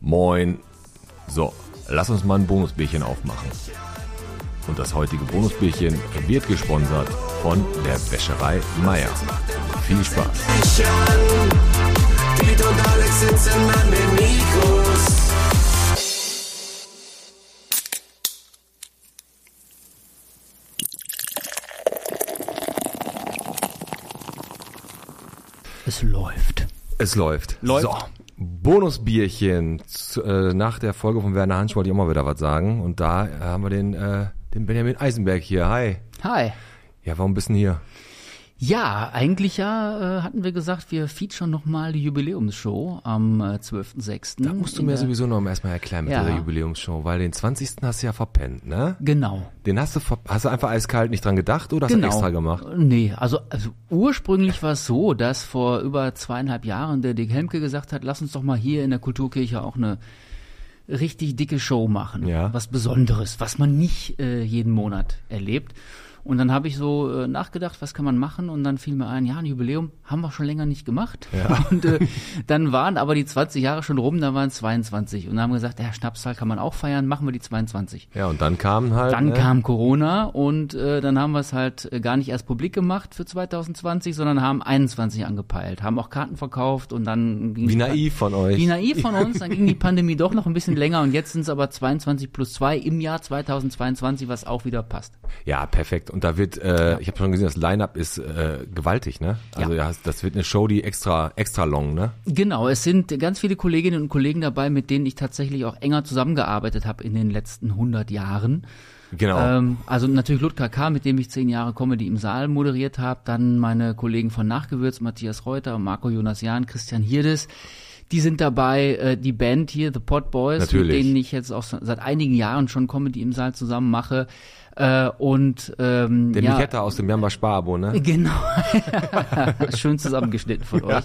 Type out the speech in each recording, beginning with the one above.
Moin. So, lass uns mal ein Bonusbierchen aufmachen. Und das heutige Bonusbierchen wird gesponsert von der Wäscherei Meier. Viel Spaß. Es läuft. Es läuft. Läuft. So, Bonusbierchen. Äh, Nach der Folge von Werner Hansch wollte ich auch mal wieder was sagen. Und da haben wir den, äh, den Benjamin Eisenberg hier. Hi. Hi. Ja, warum bist du hier? Ja, eigentlich ja, äh, hatten wir gesagt, wir featuren nochmal die Jubiläumsshow am äh, 12.06. Da musst du mir der- sowieso noch erstmal erklären mit Ja. dieser Jubiläumsshow, weil den 20. hast du ja verpennt, ne? Genau. Den hast du, hast du einfach eiskalt nicht dran gedacht oder hast du Genau. extra gemacht? Nee, also, also ursprünglich war es so, dass vor über zweieinhalb Jahren der Dick Hemke gesagt hat, lass uns doch mal hier in der Kulturkirche auch eine richtig dicke Show machen. Ja. Was Besonderes, was man nicht äh, jeden Monat erlebt. Und dann habe ich so äh, nachgedacht, was kann man machen? Und dann fiel mir ein, ja, ein Jubiläum haben wir schon länger nicht gemacht. Und äh, dann waren aber die 20 Jahre schon rum, dann waren es 22. Und dann haben wir gesagt, ja, Schnapszahl kann man auch feiern, machen wir die 22. Ja, und dann kam halt. Dann ne? kam Corona und äh, dann haben wir es halt äh, gar nicht erst publik gemacht für 2020, sondern haben 21 angepeilt, haben auch Karten verkauft und dann ging Wie naiv von euch. Wie naiv von uns, dann ging die Pandemie doch noch ein bisschen länger und jetzt sind es aber 22 plus 2 im Jahr 2022, was auch wieder passt. Ja, perfekt. Und da wird, äh, ich habe schon gesehen, das Line-Up ist äh, gewaltig, ne? Also ja. das wird eine Show, die extra, extra long, ne? Genau, es sind ganz viele Kolleginnen und Kollegen dabei, mit denen ich tatsächlich auch enger zusammengearbeitet habe in den letzten 100 Jahren. Genau. Ähm, also natürlich Ludger K., mit dem ich zehn Jahre Comedy im Saal moderiert habe, dann meine Kollegen von Nachgewürz, Matthias Reuter, Marco Jonas Jahn, Christian Hirdes. Die sind dabei, äh, die Band hier, The Pot Boys, Natürlich. mit denen ich jetzt auch seit einigen Jahren schon Comedy im Saal zusammen mache. Äh, und ähm, Der ja, Miketta aus dem Jamba Sparabo, ne? Genau. Schön zusammengeschnitten von euch.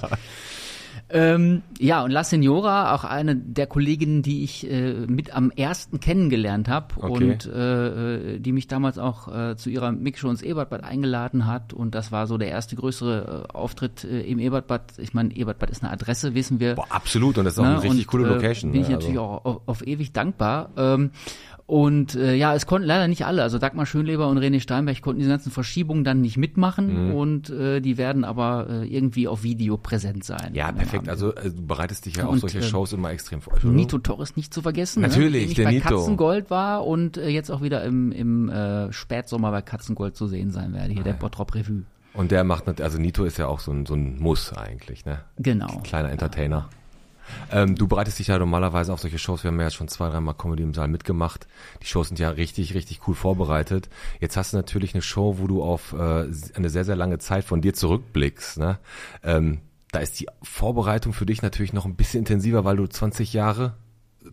Ähm, ja, und La Senora, auch eine der Kolleginnen, die ich äh, mit am ersten kennengelernt habe Okay. und äh, äh, die mich damals auch äh, zu ihrer Mixshow ins Ebertbad eingeladen hat. Und das war so der erste größere äh, Auftritt äh, im Ebertbad. Ich meine, Ebertbad ist eine Adresse, wissen wir. Boah, absolut. Und das ist auch Ne? eine richtig und, coole Location. Bin ich ne? natürlich also. auch auf, auf ewig dankbar. Ähm, und äh, ja, es konnten leider nicht alle. Also Dagmar Schönleber und René Steinberg konnten diese ganzen Verschiebungen dann nicht mitmachen Mhm. und äh, die werden aber äh, irgendwie auf Video präsent sein. Ja, perfekt. Also äh, du bereitest dich ja auf Und, solche äh, Shows immer extrem vor. Nito Torres nicht zu vergessen. Natürlich, ne? der bei Nito. Katzengold war und äh, jetzt auch wieder im, im äh, Spätsommer bei Katzengold zu sehen sein werde. Hier Ah, der Bottrop Revue. Und der macht, also Nito ist ja auch so ein, so ein Muss eigentlich, ne? Genau. Kleiner Entertainer. Ähm, du bereitest dich ja normalerweise auf solche Shows. Wir haben ja schon zwei, dreimal Comedy im Saal mitgemacht. Die Shows sind ja richtig, richtig cool vorbereitet. Jetzt hast du natürlich eine Show, wo du auf äh, eine sehr, sehr lange Zeit von dir zurückblickst. Ne? Ähm, da ist die Vorbereitung für dich natürlich noch ein bisschen intensiver, weil du 20 Jahre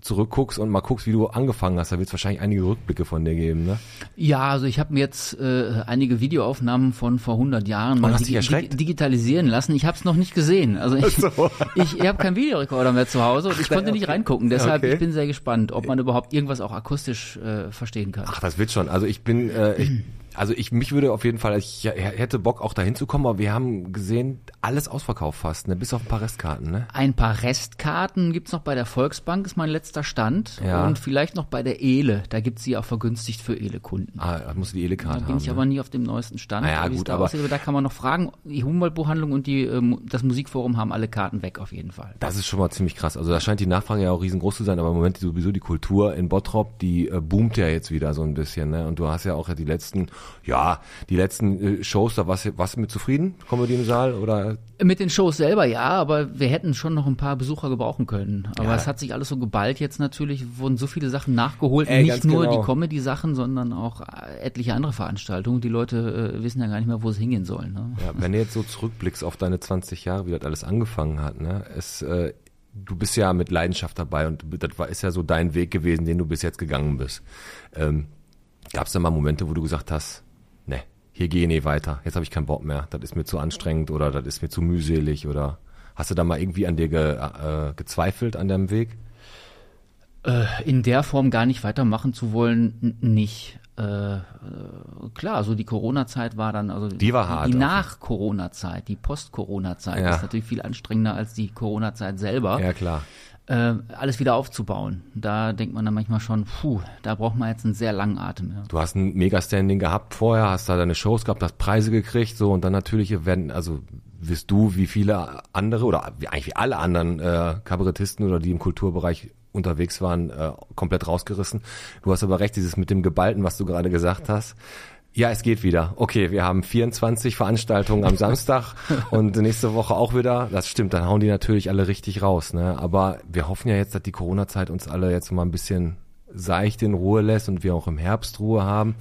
zurückguckst und mal guckst, wie du angefangen hast. Da wird es wahrscheinlich einige Rückblicke von dir geben. Ne? Ja, also ich habe mir jetzt äh, einige Videoaufnahmen von vor 100 Jahren mal dich erschreckt? digitalisieren lassen. Ich habe es noch nicht gesehen. Also ich, ich, ich habe keinen Videorekorder mehr zu Hause und ich konnte nicht reingucken. Deshalb Okay. ich bin sehr gespannt, ob man überhaupt irgendwas auch akustisch äh, verstehen kann. Ach, das wird schon. Also ich bin, äh, ich, also ich mich würde auf jeden Fall, ich hätte Bock auch dahin zu kommen, aber wir haben gesehen, alles ausverkauft fast, ne? bis auf ein paar Restkarten. Ne? Ein paar Restkarten gibt's noch bei der Volksbank, ist mein letzter Stand. Ja. Und vielleicht noch bei der Ele. Da gibt's sie auch vergünstigt für Ele-Kunden. Ah, da musst du die Da Ele-Karte bin haben. ich ne? aber nie auf dem neuesten Stand. Naja, es gut, da aber- aussieht. aber da kann man noch fragen. Die Humboldt-Buchhandlung und die, ähm, das Musikforum haben alle Karten weg auf jeden Fall. Das ist schon mal ziemlich krass. Also da scheint die Nachfrage ja auch riesengroß zu sein, aber im Moment sowieso die Kultur in Bottrop, die äh, boomt ja jetzt wieder so ein bisschen. Ne? Und du hast ja auch ja die letzten, ja, die letzten äh, Shows, da warst, du- warst du mit zufrieden? Comedy im Saal? Oder Mit den Shows selber ja, aber wir hätten schon noch ein paar Besucher gebrauchen können. Aber Ja. es hat sich alles so geballt jetzt natürlich, wurden so viele Sachen nachgeholt. Ey, nicht nur genau. die Comedy-Sachen, sondern auch äh, etliche andere Veranstaltungen. Die Leute äh, wissen ja gar nicht mehr, wo es hingehen soll. Ne? ja, wenn du jetzt so zurückblickst auf deine 20 Jahre, wie das alles angefangen hat, ne? Es, äh, du bist ja mit Leidenschaft dabei und das war, ist ja so dein Weg gewesen, den du bis jetzt gegangen bist. Ähm, Gab es da mal Momente, wo du gesagt hast, ne, hier gehe ich nicht weiter, jetzt habe ich keinen Bock mehr, das ist mir zu anstrengend oder das ist mir zu mühselig oder hast du da mal irgendwie an dir ge, äh, gezweifelt an deinem Weg? Äh, in der Form gar nicht weitermachen zu wollen, nicht. Äh, äh, klar, so die Corona-Zeit war dann, also Die war hart, Die Nach-Corona-Zeit, die Post-Corona-Zeit Ja. ist natürlich viel anstrengender als die Corona-Zeit selber. Ja, klar. Äh, alles wieder aufzubauen. Da denkt man dann manchmal schon, puh, da braucht man jetzt einen sehr langen Atem. Ja. Du hast ein Mega-Standing gehabt vorher, hast da deine Shows gehabt, hast Preise gekriegt, so und dann natürlich werden, also wirst du wie viele andere oder wie eigentlich wie alle anderen äh, Kabarettisten oder die im Kulturbereich unterwegs waren, äh, komplett rausgerissen. Du hast aber recht, dieses mit dem Geballten, was du gerade gesagt hast. Ja, es geht wieder. Okay, wir haben 24 Veranstaltungen am Samstag und nächste Woche auch wieder. Das stimmt, dann hauen die natürlich alle richtig raus. Ne? Aber wir hoffen ja jetzt, dass die Corona-Zeit uns alle jetzt mal ein bisschen seicht in Ruhe lässt und wir auch im Herbst Ruhe haben.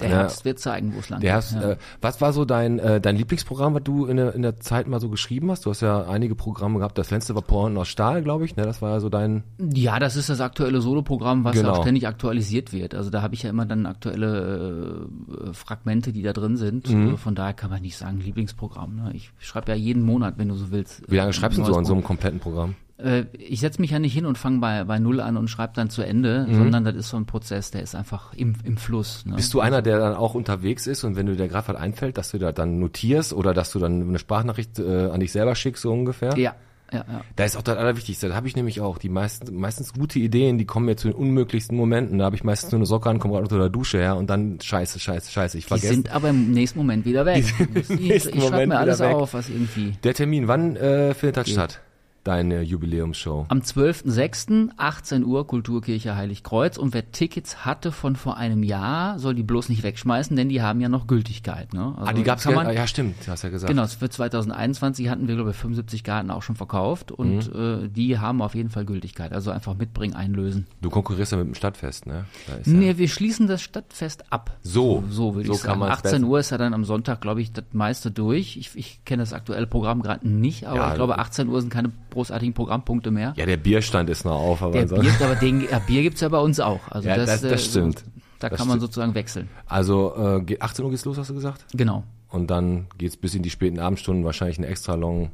Der Ja. Herbst wird zeigen, wo es lang Der geht. hast, ja. äh, was war so dein, äh, dein Lieblingsprogramm, was du in der, in der Zeit mal so geschrieben hast? Du hast ja einige Programme gehabt. Das letzte war Poren aus Stahl, glaube ich. Ne? Das war ja so dein. Ja, das ist das aktuelle Soloprogramm, was Genau. auch ständig aktualisiert wird. Also da habe ich ja immer dann aktuelle äh, Fragmente, die da drin sind. Mhm. Also Von daher kann man nicht sagen Lieblingsprogramm. Ne? Ich schreibe ja jeden Monat, wenn du so willst. Wie lange äh, schreibst du so an so einem kompletten Programm? Äh, ich setze mich ja nicht hin und fange bei, bei Null an und schreibe dann zu Ende, sondern das ist so ein Prozess, der ist einfach im, im Fluss. Ne? Mhm. Bist du einer, der dann auch unterwegs ist und wenn du dir gerade was einfällt, dass du da dann notierst oder dass du dann eine Sprachnachricht äh, an dich selber schickst, so ungefähr? Ja, ja, ja. Da ist auch das Allerwichtigste. Da habe ich nämlich auch die meisten, meistens gute Ideen, die kommen mir zu den unmöglichsten Momenten. Da habe ich meistens nur eine Socke an, komme gerade unter der Dusche her und dann scheiße, scheiße, scheiße. Ich Die vergesse. sind aber im nächsten Moment wieder weg. Ich, ich, schreibe mir alles auf, was irgendwie. Der Termin, wann äh, findet das statt? Deine Jubiläumsshow. Am 12.06. 18 Uhr Kulturkirche Heiligkreuz und wer Tickets hatte von vor einem Jahr, soll die bloß nicht wegschmeißen, denn die haben ja noch Gültigkeit. Ne? Also Ah, die gab's kann ja. man, Ja, stimmt, du hast ja gesagt. Genau, für 2021 hatten wir glaube ich 75 Karten auch schon verkauft und Mhm. äh, die haben auf jeden Fall Gültigkeit. Also einfach mitbringen, einlösen. Du konkurrierst ja mit dem Stadtfest, ne? Ist ja Nee, wir schließen das Stadtfest ab. So, so würde so ich sagen. man's 18 besser. Uhr ist ja dann am Sonntag, glaube ich, das meiste durch. Ich, ich kenne das aktuelle Programm gerade nicht, aber Ja, ich glaube 18 Uhr sind keine großartigen Programmpunkte mehr. Ja, der Bierstand ist noch auf, aber Der Bier, aber den ja, Bier gibt's ja bei uns auch. Also Ja, das, das- das äh, stimmt. Da Das kann man stimmt. sozusagen wechseln. Also äh, geht- 18 Uhr geht's los, hast du gesagt? Genau. Und dann geht's bis in die späten Abendstunden, wahrscheinlich eine extra long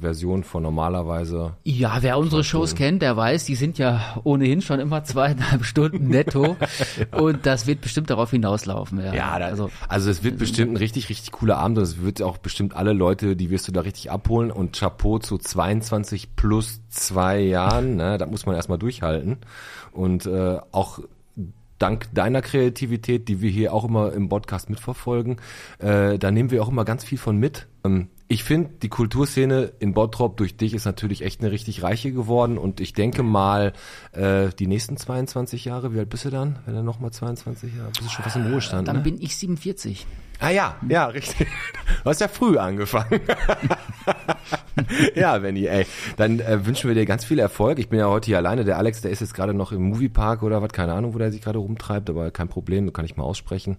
Version von normalerweise. Ja, wer unsere Shows kennt, der weiß, die sind ja ohnehin schon immer zweieinhalb Stunden netto. Und das wird bestimmt darauf hinauslaufen. Ja, Ja, da, also, also es wird bestimmt ein richtig, richtig cooler Abend und es wird auch bestimmt alle Leute, die wirst du da richtig abholen und Chapeau zu 22 plus zwei Jahren, ne, da muss man erstmal durchhalten und äh, auch dank deiner Kreativität, die wir hier auch immer im Podcast mitverfolgen, äh, da nehmen wir auch immer ganz viel von mit. Ähm, ich finde, die Kulturszene in Bottrop durch dich ist natürlich echt eine richtig reiche geworden und ich denke mal, äh, die nächsten 22 Jahre, wie alt bist du dann, wenn du nochmal 22 Jahre, bist du schon fast im Ruhestand, dann ne? bin ich 47. Ah ja, ja, richtig. Du hast ja früh angefangen. ja, Benny, ey. Dann äh, wünschen wir dir ganz viel Erfolg. Ich bin ja heute hier alleine. Der Alex, der ist jetzt gerade noch im Moviepark oder was, keine Ahnung, wo der sich gerade rumtreibt, aber kein Problem, kann ich mal aussprechen.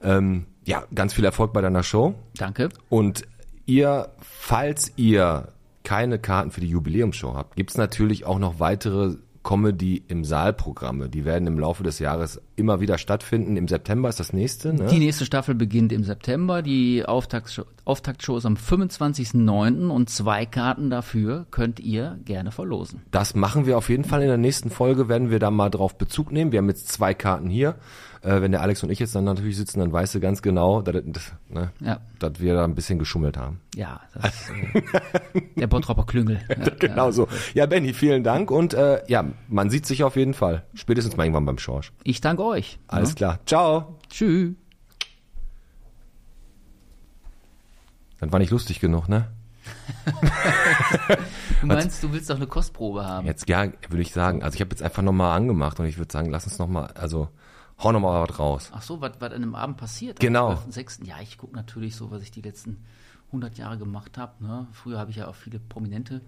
Ähm, ja, ganz viel Erfolg bei deiner Show. Danke. Und ihr, falls ihr keine Karten für die Jubiläumsshow habt, gibt's natürlich auch noch weitere Comedy im Saal-Programme. Die werden im Laufe des Jahres immer wieder stattfinden. Im September ist das nächste. Ne? Die nächste Staffel beginnt im September. Die Auftaktshow, Auftaktshow ist am 25.09. und zwei Karten dafür könnt ihr gerne verlosen. Das machen wir auf jeden Fall in der nächsten Folge, werden wir da mal drauf Bezug nehmen. Wir haben jetzt zwei Karten hier. Äh, wenn der Alex und ich jetzt dann natürlich sitzen, dann weißt du ganz genau, dass, dass, ne, Ja. dass wir da ein bisschen geschummelt haben. Ja, das äh, der Bottropper Klüngel. Ja, Genau ja. so. Ja, Benny, vielen Dank und äh, ja, man sieht sich auf jeden Fall. Spätestens mal irgendwann beim Schorsch. Ich danke euch. Alles Ja. klar. Ciao. Tschüss. Das war nicht lustig genug, ne? Du meinst, du willst doch eine Kostprobe haben? Jetzt ja, würde ich sagen. Also ich habe jetzt einfach nochmal angemacht und ich würde sagen, lass uns nochmal, also hau nochmal was raus. Ach so, was, an dem Abend passiert? Genau. Am 12.06. Ja, ich gucke natürlich so, was ich die letzten 100 Jahre gemacht habe. Ne? Früher habe ich ja auch viele Prominente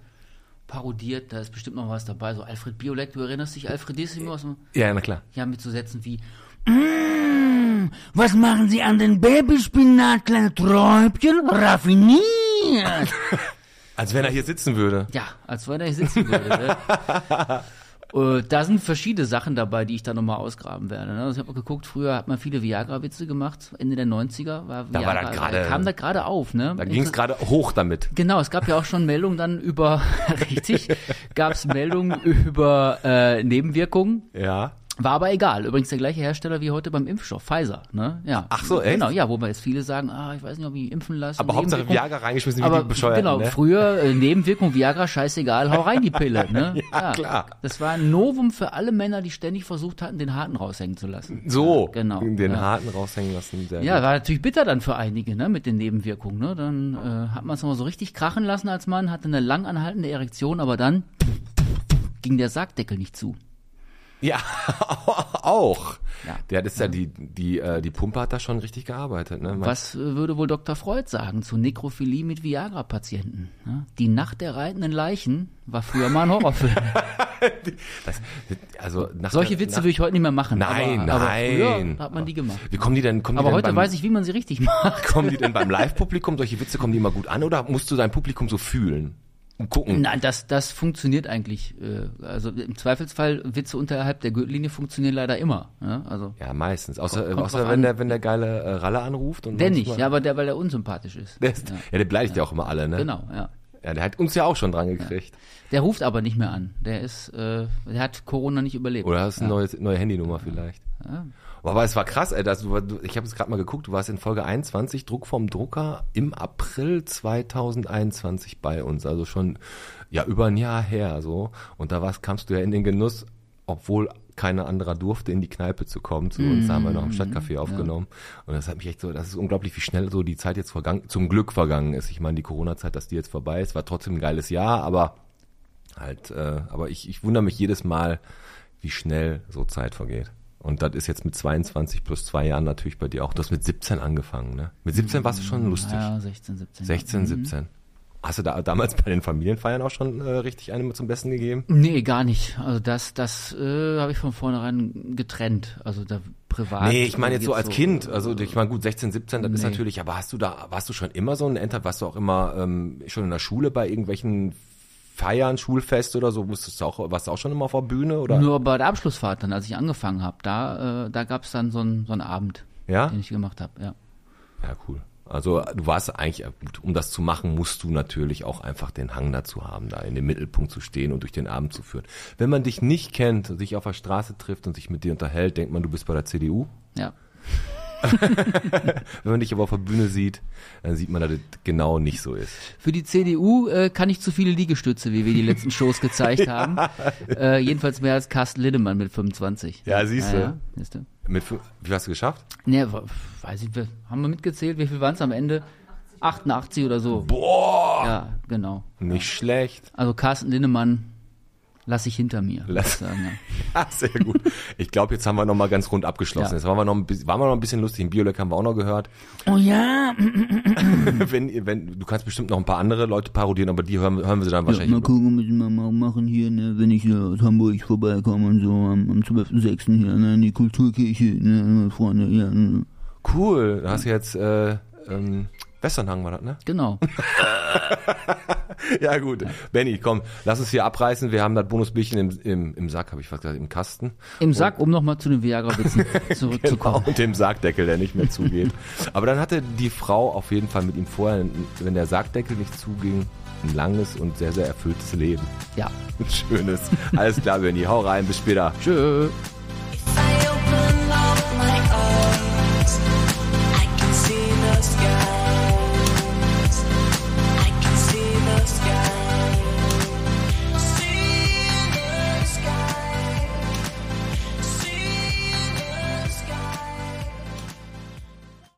parodiert. Da ist bestimmt noch was dabei. So Alfred Biolek, du erinnerst dich, Alfredissimo? Aus dem, Ja, na klar. ja, mit so Sätzen wie "Mm, Was machen Sie an den Babyspinat, kleine Träubchen? Raffiniert! Als wenn er hier sitzen würde. Ja, als wenn er hier sitzen würde. Äh, Da sind verschiedene Sachen dabei, die ich da nochmal ausgraben werde. ne? Also ich habe mal geguckt, früher hat man viele Viagra-Witze gemacht, Ende der 90er war Da war das gerade- kam da gerade auf. Ne? Da ging es gerade hoch damit. Genau, es gab ja auch schon Meldungen dann über, richtig, gab es Meldungen über äh, Nebenwirkungen, Ja. War aber egal. Übrigens der gleiche Hersteller wie heute beim Impfstoff, Pfizer. Ne? Ja. Ach so, echt? Genau, ja, wobei jetzt viele sagen, ah, ich weiß nicht, ob ich impfen lasse. Aber Hauptsache. Viagra reingeschmissen, wie Aber die bescheuert. genau, ne? früher äh, Nebenwirkung Viagra, scheißegal, hau rein die Pille. Ne? Ja, klar. Das war ein Novum für alle Männer, die ständig versucht hatten, den Harten raushängen zu lassen. So, genau, den ja. Harten raushängen lassen. Sehr Ja, gut. war natürlich bitter dann für einige, ne, mit den Nebenwirkungen. Ne? Dann äh, hat man es nochmal so richtig krachen lassen als Mann, hatte eine lang anhaltende Erektion, aber dann ging der Sargdeckel nicht zu. Ja auch. Ja. Der ist ja die, die, äh, die Pumpe hat da schon richtig gearbeitet. Ne? Was äh, würde wohl Dr. Freud sagen zu Nekrophilie mit Viagra-Patienten? Ne? Die Nacht der reitenden Leichen war früher mal ein Horrorfilm. Das, also Solche Witze würde ich heute nicht mehr machen. Nein, aber, aber nein. Früher hat man die gemacht. Wie kommen die denn? Kommen Aber die heute beim, weiß ich, wie man sie richtig macht. Kommen die denn beim Live-Publikum? Solche Witze kommen die immer gut an oder musst du dein Publikum so fühlen und gucken? Nein, das, das funktioniert eigentlich. Äh, also im Zweifelsfall Witze unterhalb der Gürtellinie funktionieren leider immer. Ja? Also Ja, meistens. Außer, Kommt außer drauf wenn an. der, wenn der geile äh, Ralle anruft. Und der nicht, ja, aber der, weil der unsympathisch ist. Der, ist, ja. ja. der beleidigt ja auch immer alle, ne? Genau, ja. Ja, der hat uns ja auch schon dran gekriegt. Der ruft aber nicht mehr an. Der ist, äh, der hat Corona nicht überlebt. Oder hast du eine ja. neue, neue Handynummer vielleicht. Ja. Aber es war krass, ey, dass du, du ich habe es gerade mal geguckt, du warst in Folge 21, Druck vom Drucker, im April 2021 bei uns. Also schon ja über ein Jahr her so. Und da warst, kamst du ja in den Genuss, obwohl keiner anderer durfte, in die Kneipe zu kommen zu uns. Da haben wir noch im Stadtcafé aufgenommen. Und das hat mich echt so, das ist unglaublich, wie schnell so die Zeit jetzt vergangen, zum Glück vergangen ist. Ich meine, die Corona-Zeit, dass die jetzt vorbei ist, war trotzdem ein geiles Jahr, aber halt, äh, aber ich, ich wundere mich jedes Mal, wie schnell so Zeit vergeht. Und das ist jetzt mit 22 plus zwei Jahren natürlich bei dir auch. Du hast mit 17 angefangen, ne? Mit 17 warst du schon lustig. Ja, 16, 17. 16, 17. Hast du da damals bei den Familienfeiern auch schon äh, richtig eine zum Besten gegeben? Nee, gar nicht. Also das, das äh, habe ich von vornherein getrennt. Also da privat. Nee, ich meine jetzt so als Kind. Also ich meine gut, 16, 17, das ist Nee. natürlich, aber hast du da, warst du schon immer so ein Enter, warst du auch immer ähm, schon in der Schule bei irgendwelchen Feiern, Schulfest oder so, musstest du auch, warst du auch schon immer auf der Bühne oder? Nur bei der Abschlussfahrt dann, als ich angefangen habe, da, äh, da gab es dann so einen so einen Abend, Ja? den ich gemacht habe. Ja. Ja, cool. Also du warst eigentlich, gut, um das zu machen, musst du natürlich auch einfach den Hang dazu haben, da in dem Mittelpunkt zu stehen und durch den Abend zu führen. Wenn man dich nicht kennt, sich auf der Straße trifft und sich mit dir unterhält, denkt man, du bist bei der CDU. ja. Wenn man dich aber auf der Bühne sieht, dann sieht man, dass das genau nicht so ist. Für die CDU äh, kann ich zu viele Liegestütze, wie wir die letzten Shows gezeigt haben. Äh, jedenfalls mehr als Carsten Lindemann mit 25. Ja, siehst du. Ja, siehst du. Mit, wie viel hast du geschafft? Nee, wa- weiß ich, haben wir mitgezählt? Wie viel waren es am Ende? 88 oder so. Boah! Ja, genau. Nicht schlecht. Also Carsten Lindemann lasse ich hinter mir. Lass- sagen, ja. Ah, sehr gut. Ich glaube, jetzt haben wir noch mal ganz rund abgeschlossen. Ja. Jetzt waren wir noch ein bisschen, waren wir noch ein bisschen lustig. Im Biolek haben wir auch noch gehört. Oh ja, wenn, wenn, du kannst bestimmt noch ein paar andere Leute parodieren, aber die hören, hören wir sie dann Ja, wahrscheinlich. mal gucken, müssen wir mal machen hier, ne, wenn ich hier aus Hamburg vorbeikomme und so am, am 12.06. hier, ne, in die Kulturkirche, ne, meine Freunde, ja, ne. Cool, da hast du jetzt äh, ähm, Westernhagen war das, ne? genau. Ja gut, Benny, komm, lass uns hier abreißen. Wir haben das Bonusbierchen im, im, im Sack, habe ich fast gesagt, im Kasten. Im Sack, um nochmal zu den Viagra-Witzen zurückzukommen. Genau, und dem Sargdeckel, der nicht mehr zugeht. Aber dann hatte die Frau auf jeden Fall mit ihm vorher, wenn der Sargdeckel nicht zuging, ein langes und sehr, sehr erfülltes Leben. Ja. Ein schönes. Alles klar, Benny, hau rein, bis später. Tschö.